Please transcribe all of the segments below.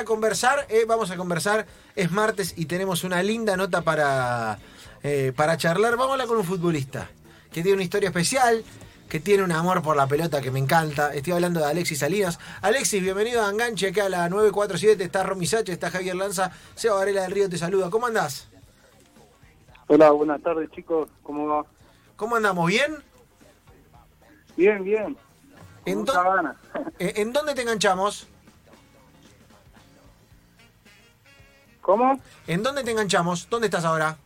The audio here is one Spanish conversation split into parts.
a conversar, eh, vamos a conversar. Es martes y tenemos una linda nota para, eh, para charlar. Vamos a hablar con un futbolista que tiene una historia especial, que tiene un amor por la pelota que me encanta. Estoy hablando de Alexis Salinas. Alexis, bienvenido a Enganche, acá a la 947. Está Romy Sache, está Javier Lanza. Seba Varela del Río te saluda. ¿Cómo andás? Hola, buenas tardes chicos, ¿cómo va? ¿Cómo andamos? ¿Bien? Bien, bien. ¿En, eh, ¿En dónde te enganchamos? ¿Cómo? ¿En dónde te enganchamos? ¿Dónde estás ahora?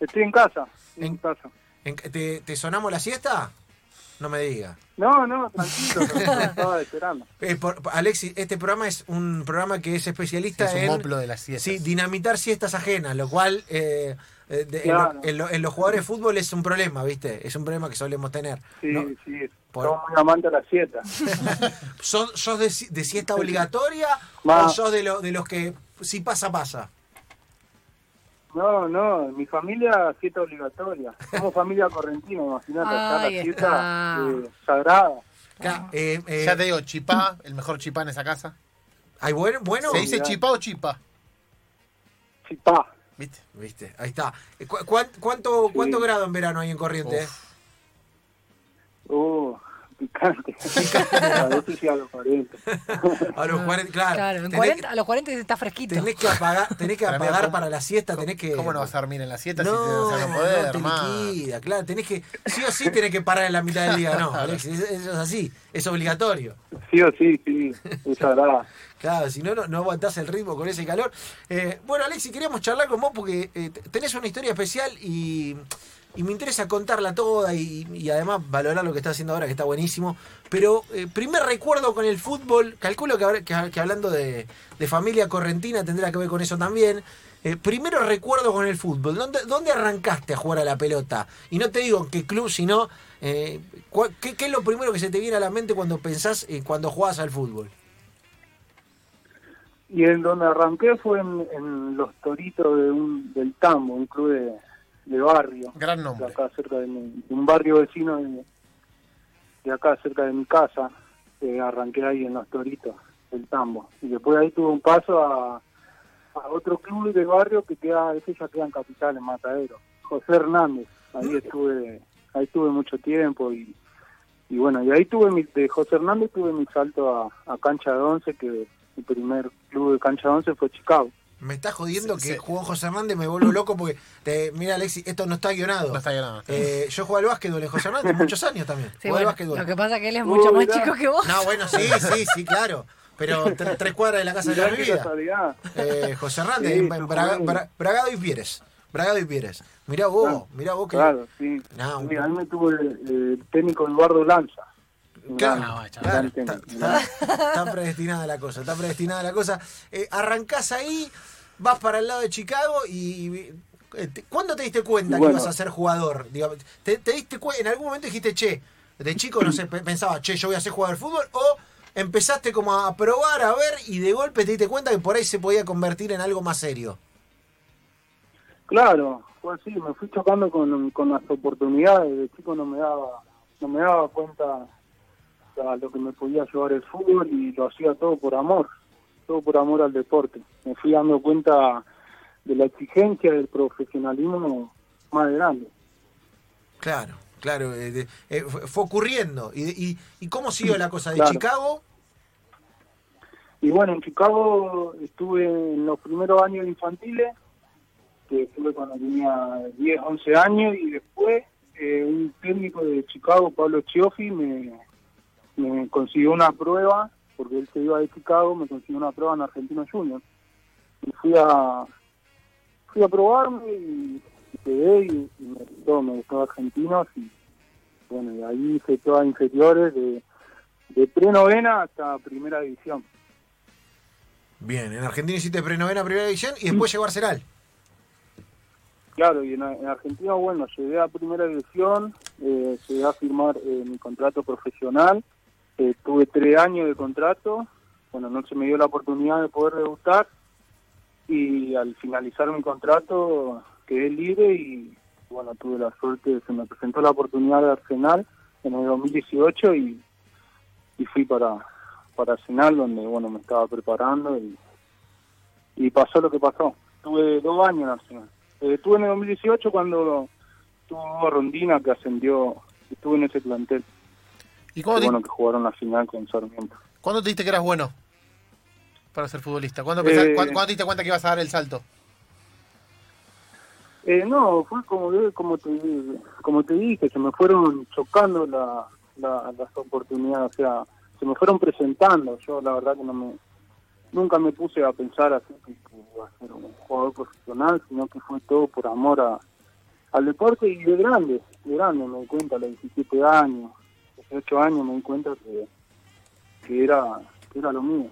Estoy en casa. En- En casa. ¿En- te, ¿Te sonamos la siesta? No me digas. No, no, tranquilo, estaba esperando. Eh, por- Alexis, este programa es un programa que es especialista Es un en moplo de las siestas. sí, dinamitar siestas ajenas, lo cual eh, eh, en, Claro. lo- en lo- en los jugadores de fútbol es un problema, ¿viste? Es un problema que solemos tener. Sí, ¿no? sí, Por- somos muy amantes de la siesta. ¿Sos, sos de, de siesta obligatoria o sos de, lo- de los que si pasa, pasa? No, no, mi familia siesta obligatoria. Somos familia correntina, imagínate, Ahí la siesta está. eh, sagrada. Eh, eh, Ya te digo, chipá, el mejor chipá en esa casa. ¿hay bueno? bueno? ¿Se dice chipá o chipa? Chipá. ¿Viste? ¿Viste? Ahí está. Eh, cu- cuán- cuánto, Sí. ¿Cuánto grado en verano hay en Corriente? Uf. Uh, picante. a veces sí a los 40. A los 40, claro. Claro, en Tenés- 40 a los 40 está fresquito. Tenés que apagar, tenés que Para apagar ¿cómo- para la siesta, tenés que. ¿Cómo no vas a dormir en la siesta No, si te vas a no no poder, te hermano? liquida, claro, tenés que, sí o sí tenés que parar en la mitad del día, no, Alexis, eso es así, es obligatorio. Sí o sí, sí, es sagrada. Si no, no, no aguantás el ritmo con ese calor. Eh, bueno, Alexis, queríamos charlar con vos porque eh, tenés una historia especial y, y me interesa contarla toda y, y además valorar lo que estás haciendo ahora, que está buenísimo. Pero eh, primer recuerdo con el fútbol, calculo que, hablando de, de familia correntina tendrá que ver con eso también. Primero recuerdo con el fútbol, ¿Dónde, ¿dónde arrancaste a jugar a la pelota? Y no te digo qué club, sino ¿qué, qué es lo primero que se te viene a la mente cuando pensás cuando jugás al fútbol? Y en donde arranqué fue en, en los toritos de un, del Tambo, un club de, de barrio, Gran de nombre. acá cerca de, mi- de un barrio vecino de, de acá cerca de mi casa. Eh, arranqué ahí en los toritos del Tambo. Y después ahí tuve un paso a, a otro club de barrio que queda, ese ya queda en Capital, en Matadero. José Hernández. Ahí estuve, ahí estuve mucho tiempo y, y bueno, y ahí tuve mi, de José Hernández tuve mi salto a, a Cancha de Once, que mi primer club de Cancha de Once fue Chicago. Me está jodiendo Sí, que sí. jugó José Hernández, me vuelvo loco porque, te, mira Alexis, esto no está guionado. No está guionado. Eh, yo jugué al básquetbol en José Hernández muchos años también. Sí, al básquetbol. lo que pasa es que él es mucho Uh, más mirá. chico que vos. No, bueno, sí, sí, sí, claro. Pero tre- tres cuadras de la casa de la Mirá vida. Eh, José Hernández, Sí, en yo Braga- Bragado y Pieres. Bragado y Pieres. Mirá vos, Claro, mirá vos que. Claro, sí. No, mí me tuvo el, el técnico Eduardo Lanza. Está, técnico, está- predestinada la cosa, está predestinada la cosa. Eh, arrancás ahí, vas para el lado de Chicago y... eh, ¿Cuándo te diste cuenta que ibas a ser jugador? Digamos, ¿te, te diste en algún momento dijiste, che, de chico no sé, pe- pensaba, che, yo voy a ser jugador de fútbol? ¿O empezaste como a probar, a ver y de golpe te diste cuenta que por ahí se podía convertir en algo más serio? Claro, fue así, me fui chocando con, con las oportunidades, de chico no me daba, no me daba cuenta a lo que me podía llevar el fútbol y lo hacía todo por amor, todo por amor al deporte. Me fui dando cuenta de la exigencia del profesionalismo más grande. Claro, claro, eh, eh, fue, fue ocurriendo. ¿Y, y, y cómo siguió la cosa de Claro. Chicago? Y bueno, en Chicago estuve en los primeros años infantiles, que estuve cuando tenía 10, 11 años, y después eh, un técnico de Chicago, Pablo Chioffi, me, me consiguió una prueba, porque él se iba de Chicago, me consiguió una prueba en Argentino Junior. Y fui a fui a probarme y, y quedé y, y me gustó, me gustó Argentinos y bueno, y ahí hice todas inferiores de, de pre-novena hasta primera división. Bien, en Argentina hiciste prenovena primera división y después llegó a Arsenal. Claro, y en, en Argentina, bueno, llegué a primera división, eh, llegué a firmar eh, mi contrato profesional, eh, tuve tres años de contrato, bueno, no se me dio la oportunidad de poder debutar y al finalizar mi contrato quedé libre y bueno, tuve la suerte, se me presentó la oportunidad de Arsenal en el 2018 y, y fui para, para Arsenal, donde bueno me estaba preparando y, y pasó lo que pasó. Tuve dos años en Arsenal. Eh, estuve en el 2018 cuando tuvo Rondina que ascendió, estuve en ese plantel. ¿Y cuándo te, bueno, que jugaron la final con Sarmiento. cuándo te diste que eras bueno para ser futbolista? ¿Cuándo, Eh, cuándo- cuándo te diste cuenta que ibas a dar el salto? Eh, no, fue como como te, como te dije, se me fueron chocando la, la- las oportunidades, o sea, se me fueron presentando. Yo la verdad que no me nunca me puse a pensar así que, que iba a ser un jugador profesional, sino que fue todo por amor a, al deporte y de grande, de grande me di cuenta, a los 17 años, 18 años me di cuenta que, que era que era lo mío.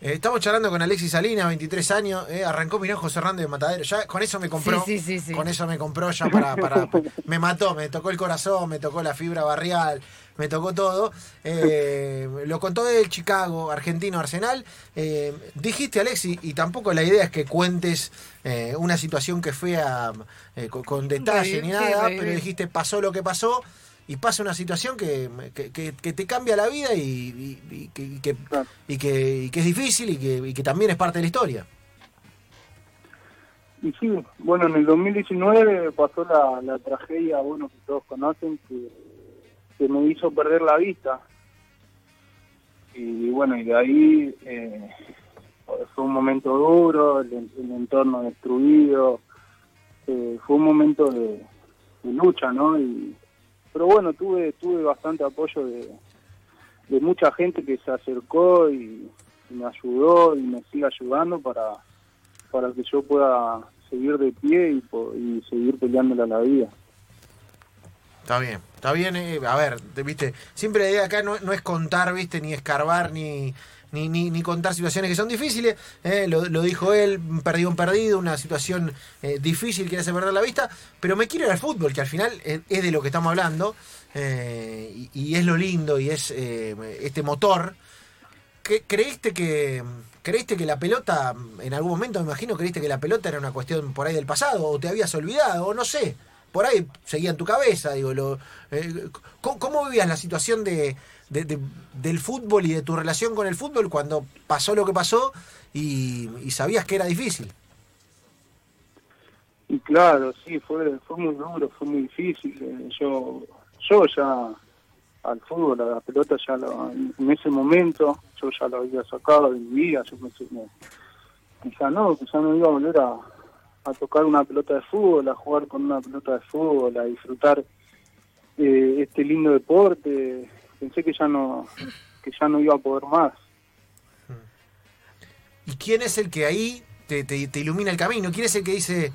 Eh, estamos charlando con Alexis Salinas, 23 años, eh, arrancó mirá José Hernández de Matadero, ya con eso me compró, Sí, sí, sí, sí. con eso me compró ya para, para, me mató, me tocó el corazón, me tocó la fibra barrial, me tocó todo, Eh, lo contó él, Chicago, Argentino, Arsenal, Eh, dijiste Alexis, y tampoco la idea es que cuentes eh, una situación que fue a, eh, con, con detalle ni sí, nada, pero dijiste pasó lo que pasó. Y pasa una situación que, que, que- que te cambia la vida y, y- y que, y que- Claro. y que, y que es difícil y que, y que también es parte de la historia. Y sí, bueno, en el 2019 pasó la, la tragedia, bueno, que todos conocen, que, que me hizo perder la vista. Y bueno, y de ahí eh, fue un momento duro, el, el entorno destruido, eh, fue un momento de, de lucha, ¿no? Y, pero bueno, tuve tuve bastante apoyo de, de mucha gente que se acercó y, me ayudó y me sigue ayudando para para que yo pueda seguir de pie y, y seguir peleándole a la vida. Está bien, está bien. eh, a ver, te- viste, siempre acá no, no es contar, viste, ni escarbar, ni, ni, ni, contar situaciones que son difíciles. eh, lo, dijo él, perdido un perdido, una situación eh, difícil que le hace perder la vista. Pero me quiero ir al fútbol, que al final es, es de lo que estamos hablando. eh, y, es lo lindo y es eh, este motor. ¿Qué- ¿Creíste que creíste que la pelota, en algún momento me imagino, creíste que la pelota era una cuestión por ahí del pasado, o te habías olvidado, o no sé, por ahí seguía en tu cabeza, digo, lo, eh, ¿cómo, cómo vivías la situación de, de- de- del fútbol y de tu relación con el fútbol cuando pasó lo que pasó y, sabías que era difícil? Y claro, sí, fue fue muy duro, fue muy difícil. eh, Yo yo ya al fútbol, a la pelota ya lo- en ese momento yo ya lo había sacado de mi vida, yo pensé que quizá no, quizá no iba a volver a, a tocar una pelota de fútbol, a jugar con una pelota de fútbol, a disfrutar eh, este lindo deporte. Pensé que ya no que ya no iba a poder más. ¿Y quién es el que ahí te, te- te ilumina el camino? ¿Quién es el que dice,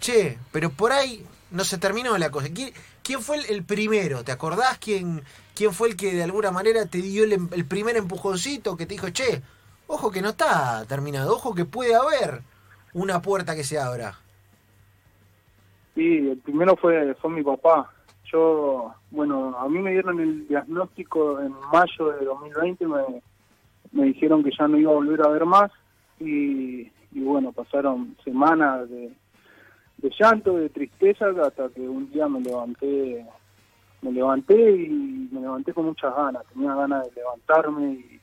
che, pero por ahí no se terminó la cosa? ¿Quién, quién fue el, el primero? ¿Te acordás quién, quién fue el que de alguna manera te dio el, em- el primer empujoncito que te dijo, che, ojo que no está terminado, ojo que puede haber una puerta que se abra? Sí, el primero fue, fue mi papá. Yo, bueno, a mí me dieron el diagnóstico en mayo de 2020, me, me dijeron que ya no iba a volver a ver más y, y bueno, pasaron semanas de, llanto, de tristeza, hasta que un día me levanté, me levanté y me levanté con muchas ganas, tenía ganas de levantarme y,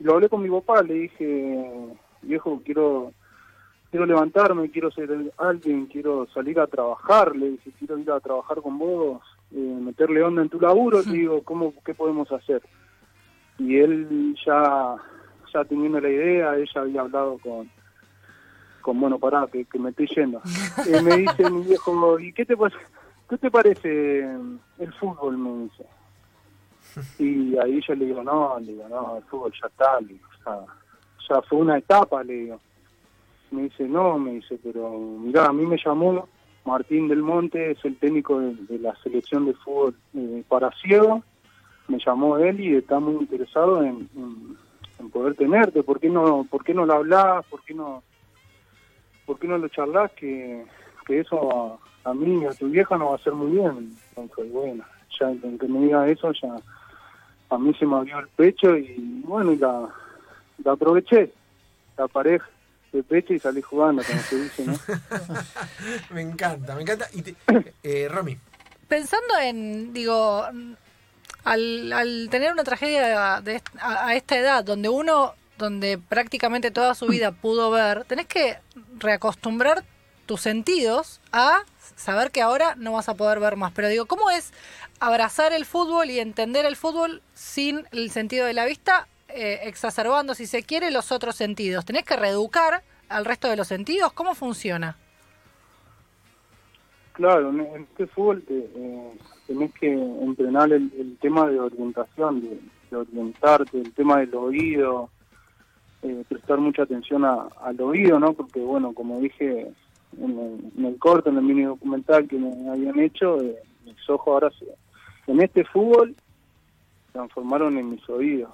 y lo hablé con mi papá, le dije, viejo, quiero quiero levantarme, quiero ser alguien, quiero salir a trabajar, le dije, quiero ir a trabajar con vos, eh, meterle onda en tu laburo, le digo, ¿cómo, ¿qué podemos hacer? Y él ya, ya teniendo la idea, ella había hablado con, con bueno, pará, que, que me estoy yendo. Eh, me dice mi viejo, ¿y qué te, qué te parece el fútbol? Me dice. Y ahí yo le digo, no, le digo, no, el fútbol ya está, le digo, ya, ya fue una etapa, le digo me dice, no, me dice, pero mirá, a mí me llamó Martín del Monte, es el técnico de, la selección de fútbol eh, para ciego, me llamó él y está muy interesado en, poder tenerte, ¿por qué no, por qué no lo hablás, por qué no, por qué no lo charlas que, eso a, a mí y a tu vieja nos va a hacer muy bien? Entonces, bueno, ya que me diga eso ya a mí se me abrió el pecho y bueno, y la aproveché, la pareja de pecho y salí jugando, como se dice, ¿no? Me encanta, me encanta. Y te- eh, Romy, Pensando en, digo, al, al tener una tragedia de est- a, a esta edad, donde uno, donde prácticamente toda su vida pudo ver, tenés que reacostumbrar tus sentidos a saber que ahora no vas a poder ver más. Pero digo, ¿cómo es abrazar el fútbol y entender el fútbol sin el sentido de la vista, eh, exacerbando, si se quiere, los otros sentidos? ¿Tenés que reeducar al resto de los sentidos? ¿Cómo funciona? Claro, en este fútbol te, eh, tenés que entrenar el, el tema de orientación, de, de orientarte, el tema del oído, eh, prestar mucha atención a- al oído, ¿no? Porque, bueno, como dije en el, en el corto, en el mini documental que me habían hecho, eh, mis ojos ahora se, en este fútbol transformaron en mis oídos.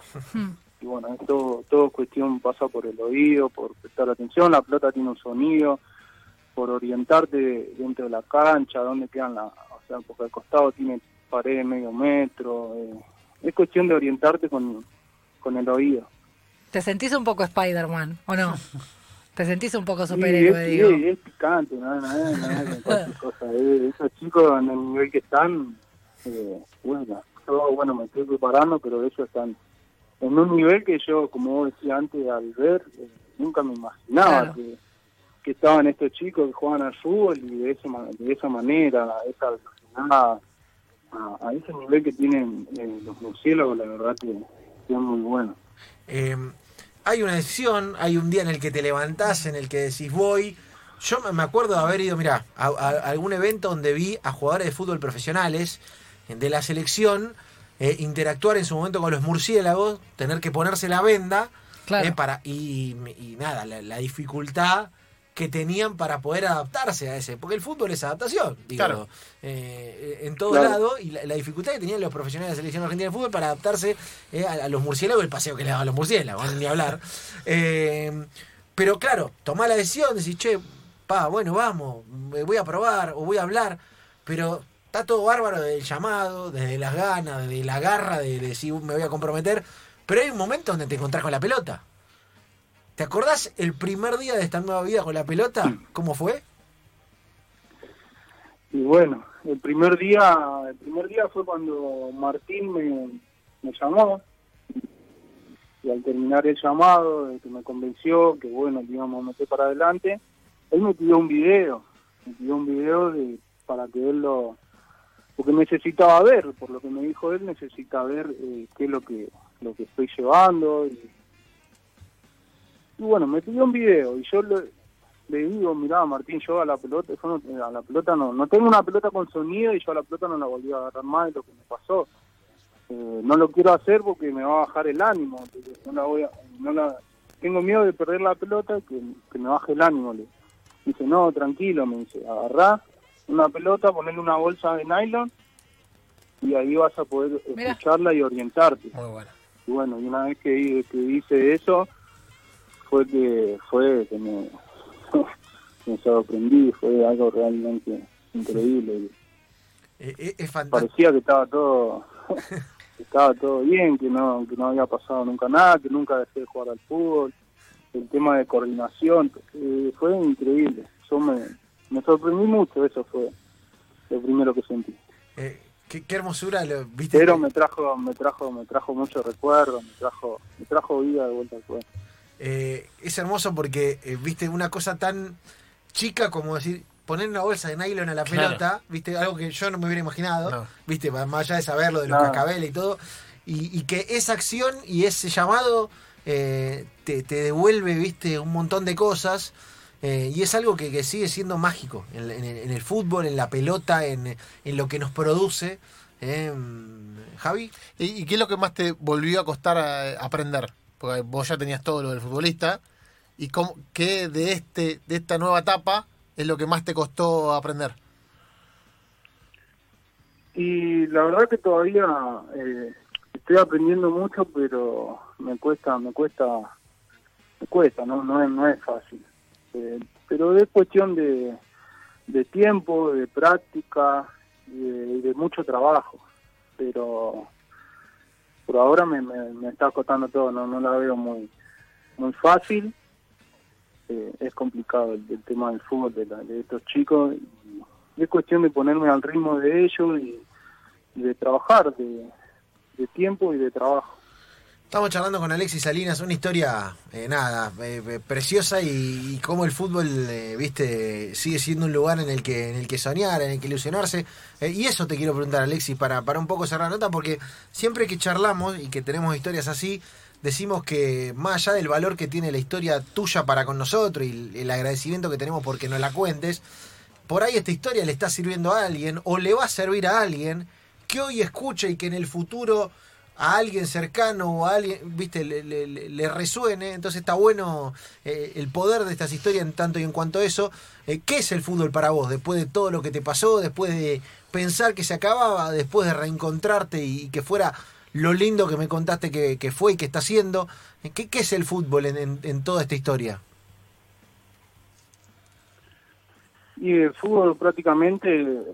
Y bueno, es todo, todo cuestión pasa por el oído, por prestar atención, la pelota tiene un sonido, por orientarte dentro de la cancha, dónde quedan la, o sea, porque al costado tiene pared de medio metro, eh, es cuestión de orientarte con, con el oído. ¿Te sentís un poco Spider-Man o no? ¿Te sentís un poco Sí, superhéroe, es, digo? sí, es picante, no, cosa. eh, esos chicos en el nivel que están, eh, bueno, yo bueno me estoy preparando, pero ellos están en un nivel que yo, como vos decías antes, al ver, eh, nunca me imaginaba Claro. que, que estaban estos chicos que juegan al fútbol y de, esa de esa manera, esa velocidad, a, a ese nivel que tienen eh, los murciélagos, la verdad que, que es muy bueno. Eh, hay una decisión, hay un día en el que te levantás, en el que decís voy. Yo me- acuerdo de haber ido, mira, a, a algún evento donde vi a jugadores de fútbol profesionales de la selección eh, interactuar en su momento con los murciélagos, tener que ponerse la venda Claro. eh, para y, y nada, la, la dificultad que tenían para poder adaptarse a ese, porque el fútbol es adaptación, digo, Claro. eh, en todo Claro. lado, y la, la dificultad que tenían los profesionales de la selección argentina de fútbol para adaptarse eh, a, a los murciélagos, el paseo que le daban a los murciélagos, ni hablar. Eh, pero claro, tomá la decisión, decís, che, pa, bueno, vamos, me voy a probar o voy a hablar, pero está todo bárbaro desde el llamado, desde las ganas, desde la garra de, de decir, me voy a comprometer, pero hay un momento donde te encontrás con la pelota. ¿Te acordás el primer día de esta nueva vida con la pelota? ¿Cómo fue? Y bueno, el primer día, el primer día fue cuando Martín me, me llamó y al terminar el llamado, que me convenció que bueno, que íbamos a meter para adelante, él me pidió un video, me pidió un video de, para que él lo, porque necesitaba ver, por lo que me dijo él, necesita ver eh, qué es lo que, lo que estoy llevando y, bueno, me pidió un video y yo le, le digo, mirá Martín, yo a la pelota, no, a la pelota no, no tengo una pelota con sonido y yo a la pelota no la volví a agarrar más de lo que me pasó. Eh, no lo quiero hacer porque me va a bajar el ánimo, no la voy a, no la, tengo miedo de perder la pelota que, que me baje el ánimo. Le dice, no, tranquilo, me dice, agarrá una pelota, ponerle una bolsa de nylon y ahí vas a poder Mirá. escucharla y orientarte. Muy bueno. Y bueno, y una vez que, que hice eso, fue que fue que me, me sorprendí, fue algo realmente increíble. Eh, eh, es fantástico. Parecía que estaba todo que estaba todo bien, que no que no había pasado nunca nada, que nunca dejé de jugar al fútbol. El tema de coordinación, eh, fue increíble. Yo me, me sorprendí mucho, eso fue lo primero que sentí. Eh, qué, qué hermosura, lo, ¿viste? Pero me trajo me trajo me trajo mucho recuerdo, me trajo me trajo vida de vuelta al juego. Eh, es hermoso porque, eh, viste, una cosa tan chica como decir, poner una bolsa de nylon a la Claro. pelota, viste, algo que yo no me hubiera imaginado, No. viste, más más allá de saberlo de los No. cascabeles y todo, y, y que esa acción y ese llamado eh, te, te devuelve, viste, un montón de cosas. Eh, y es algo que, que sigue siendo mágico en, en el, en el fútbol, en la pelota, en, en lo que nos produce. eh, Javi. ¿Y, y qué es lo que más te volvió a costar eh, aprender? Porque vos ya tenías todo lo del futbolista. ¿Y cómo, qué de, este, de esta nueva etapa es lo que más te costó aprender? Y la verdad que todavía eh, estoy aprendiendo mucho, pero me cuesta, me cuesta, me cuesta, no, no es, no es fácil. Eh, pero es cuestión de, de tiempo, de práctica y de, mucho trabajo. Pero por ahora me, está costando todo, no, la veo muy, muy fácil. Eh, es complicado el, tema del fútbol de, la- de estos chicos. y es cuestión de ponerme al ritmo de ellos y, de trabajar, de tiempo y de trabajo. Estamos charlando con Alexis Salinas, una historia, eh, nada, eh, eh, preciosa y, y cómo el fútbol, viste, sigue siendo un lugar en el que en el que soñar, en el que ilusionarse. Y eso te quiero preguntar, Alexis, para, para un poco cerrar la nota, porque siempre que charlamos y que tenemos historias así, decimos que más allá del valor que tiene la historia tuya para con nosotros y el agradecimiento que tenemos porque nos la cuentes, por ahí esta historia le está sirviendo a alguien o le va a servir a alguien que hoy escuche y que en el futuro a alguien cercano o a alguien, viste, le, le- resuene. Entonces está bueno eh, el poder de estas historias en tanto y en cuanto a eso. Eh, ¿Qué es el fútbol para vos? Después de todo lo que te pasó, después de pensar que se acababa, después de reencontrarte y, que fuera lo lindo que me contaste que, fue y que está haciendo. Eh, ¿Qué, qué es el fútbol en, toda esta historia? Y el fútbol prácticamente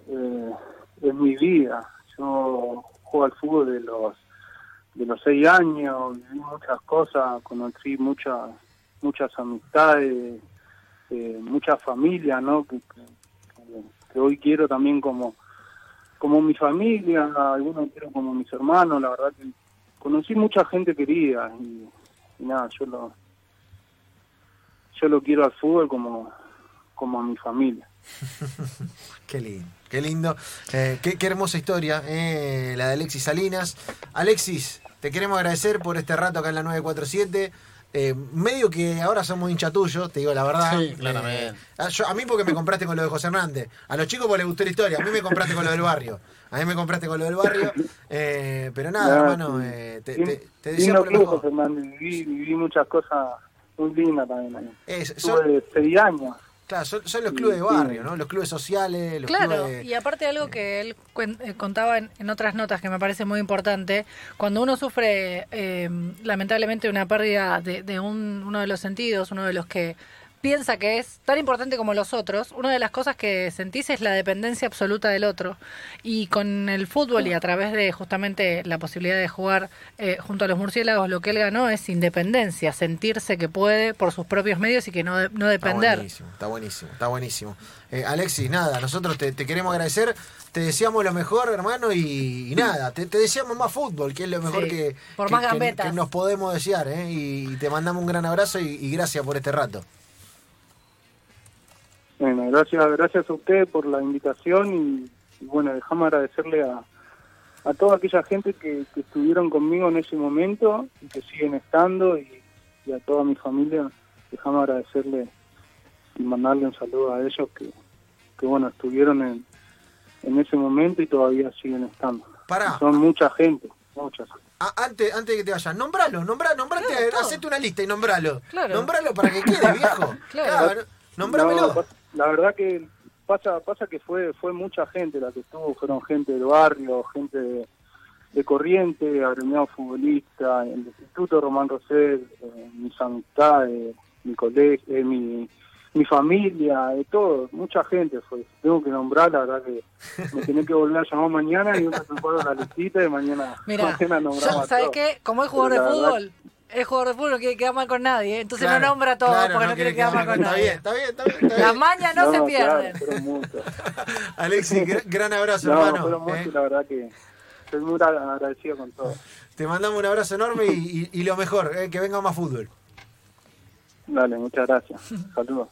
es mi vida. Yo juego al fútbol de los de los seis años, viví muchas cosas, conocí muchas muchas amistades, eh, mucha familia, ¿no? Que, hoy quiero también como como mi familia, algunos quiero como mis hermanos, la verdad que conocí mucha gente querida y, y nada, yo lo yo lo quiero al fútbol como como a mi familia. Qué lindo, qué lindo. Eh, qué, qué hermosa historia, eh, la de Alexis Salinas. Alexis, te queremos agradecer por este rato acá en la 947. Eh, medio que ahora somos hincha tuyo, te digo la verdad. Sí, claramente. Eh, a, yo- a mí porque me compraste con lo de José Hernández. A los chicos porque les gustó la historia. A mí me compraste con lo del barrio. A mí me compraste con lo del barrio. Eh, pero nada, Ah, hermano, sí. eh, te, te, te lindo deseamos lo mejor. José Hernández. Viví, viví muchas cosas muy lindas también. Es- son, Tuve seis años. Claro, son, son los clubes de barrio, ¿no? Los clubes sociales, los Claro, clubes... y aparte algo que él cuen- eh, contaba en, en otras notas que me parece muy importante, cuando uno sufre eh, lamentablemente una pérdida de, de un- uno de los sentidos, uno de los que piensa que es tan importante como los otros, una de las cosas que sentís es la dependencia absoluta del otro. Y con el fútbol y a través de justamente la posibilidad de jugar eh, junto a los murciélagos, lo que él ganó es independencia, sentirse que puede por sus propios medios y que no, no Está depender. buenísimo, está buenísimo, está buenísimo. Eh, Alexis, nada, nosotros te, te queremos agradecer, te deseamos lo mejor, hermano, y, y nada, te, te deseamos más fútbol, que es lo mejor Sí, que, por que- más que- gambetas. que nos podemos desear, ¿eh? y, te mandamos un gran abrazo y, y gracias por este rato. Bueno, gracias, gracias a usted por la invitación y, y bueno, dejamos agradecerle a, a toda aquella gente que, que estuvieron conmigo en ese momento y que siguen estando y, y a toda mi familia, dejamos agradecerle y mandarle un saludo a ellos que, que bueno, estuvieron en, en ese momento y todavía siguen estando. Pará. Son mucha gente, muchas. Ah, antes, antes de que te vayas, nombralo, nombrá, nombrate, Claro, hacete una lista y nombralo. Claro. Nombralo para que quede, viejo. Claro. Nombrámelo. No, la verdad que pasa pasa que fue fue mucha gente la que estuvo, fueron gente del barrio, gente de, de Corriente, agremiado futbolista, el Instituto Román Rosell, eh, mis amistades, mi colegio, eh, mi, mi familia, de todo, mucha gente fue. Tengo que nombrar, la verdad que me tenía que volver a llamar mañana y yo me preparo la listita y mañana, Mira, mañana nombramos ¿sabes qué? Como es jugador de fútbol, es jugador de fútbol, no quiere quedar mal con nadie, ¿eh? entonces Claro, no nombra a todos claro, porque no, quiere quedar mal con está nadie. Bien, está bien, está bien, está bien. Las mañas no, se pierden. Alexis, gr- gran abrazo, No, hermano. ¿eh? la verdad que estoy muy agradecido con todo. Te mandamos un abrazo enorme y, y- y lo mejor, eh, que venga más fútbol. Dale, muchas gracias. Saludos.